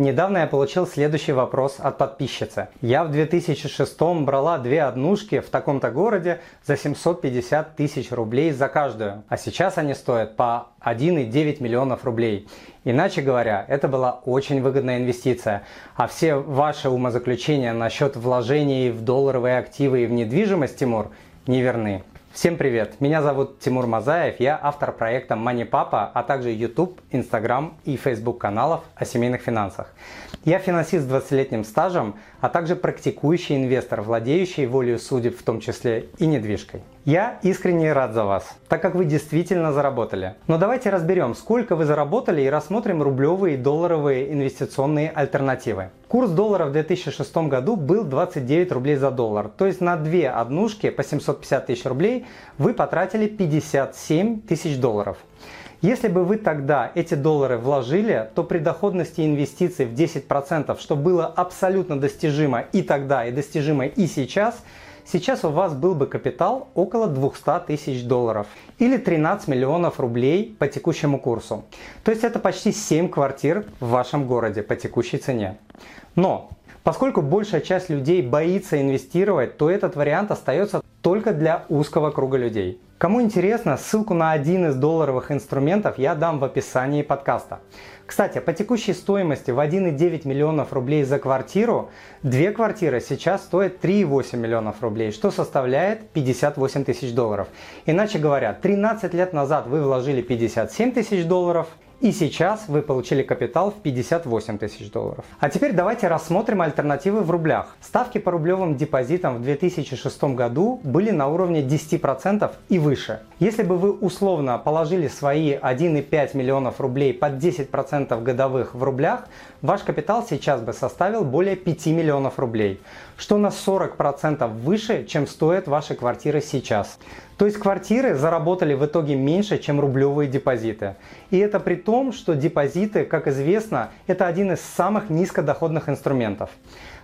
Недавно я получил следующий вопрос от подписчицы. Я в 2006 брала две однушки в таком-то городе за 750 тысяч рублей за каждую, а сейчас они стоят по 1,9 миллионов рублей. Иначе говоря, это была очень выгодная инвестиция, а все ваши умозаключения насчет вложений в долларовые активы и в недвижимость, Тимур, неверны. Всем привет! Меня зовут Тимур Мазаев, я автор проекта Money Papa, а также YouTube, Instagram и Facebook каналов о семейных финансах. Я финансист с 20-летним стажем, а также практикующий инвестор, владеющий волей судеб, в том числе и недвижкой. Я искренне рад за вас, так как вы действительно заработали. Но давайте разберем, сколько вы заработали и рассмотрим рублевые и долларовые инвестиционные альтернативы. Курс доллара в 2006 году был 29 рублей за доллар, то есть на две однушки по 750 тысяч рублей вы потратили 57 тысяч долларов. Если бы вы тогда эти доллары вложили, то при доходности инвестиций в 10%, что было абсолютно достижимо и тогда, и достижимо и сейчас, сейчас у вас был бы капитал около 200 тысяч долларов или 13 миллионов рублей по текущему курсу. То есть это почти 7 квартир в вашем городе по текущей цене. Но Поскольку большая часть людей боится инвестировать, то этот вариант остается только для узкого круга людей. Кому интересно, ссылку на один из долларовых инструментов я дам в описании подкаста. Кстати, по текущей стоимости в 1,9 миллионов рублей за квартиру, две квартиры сейчас стоят 3,8 миллионов рублей, что составляет 58 тысяч долларов. Иначе говоря, 13 лет назад вы вложили 57 тысяч долларов, и сейчас вы получили капитал в 58 тысяч долларов. А теперь давайте рассмотрим альтернативы в рублях. Ставки по рублевым депозитам в 2006 году были на уровне 10% и выше. Если бы вы условно положили свои 1,5 миллионов рублей под 10% годовых в рублях, ваш капитал сейчас бы составил более 5 миллионов рублей, что на 40% выше, чем стоят ваши квартиры сейчас. То есть квартиры заработали в итоге меньше, чем рублевые депозиты. И это при том, что депозиты, как известно, это один из самых низкодоходных инструментов.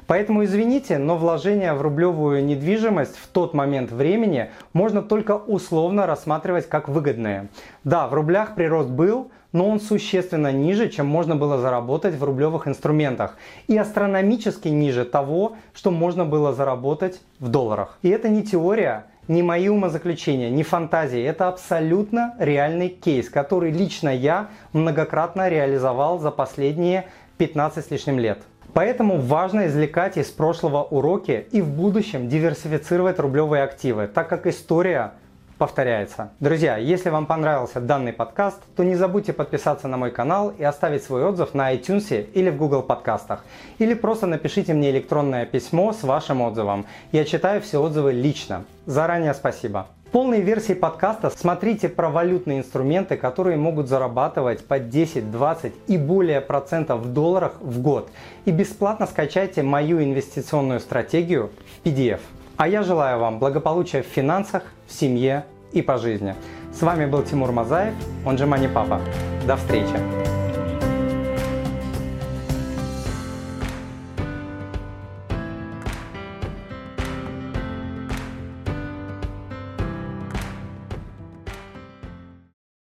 Поэтому извините, но вложение в рублевую недвижимость в тот момент времени можно только условно рассматривать как выгодные. Да, в рублях прирост был, но он существенно ниже, чем можно было заработать в рублевых инструментах и астрономически ниже того, что можно было заработать в долларах. И это не теория, не мои умозаключения, не фантазии. Это абсолютно реальный кейс, который лично я многократно реализовал за последние 15 с лишним лет. Поэтому важно извлекать из прошлого уроки и в будущем диверсифицировать рублевые активы, так как история повторяется. Друзья, если вам понравился данный подкаст, то не забудьте подписаться на мой канал и оставить свой отзыв на iTunes или в Google подкастах. Или просто напишите мне электронное письмо с вашим отзывом. Я читаю все отзывы лично. Заранее спасибо. Полной версии подкаста смотрите про валютные инструменты, которые могут зарабатывать по 10, 20 и более процентов в долларах в год. И бесплатно скачайте мою инвестиционную стратегию в PDF. А я желаю вам благополучия в финансах, в семье и по жизни. С вами был Тимур Мазаев, он же Мани Папа. До встречи!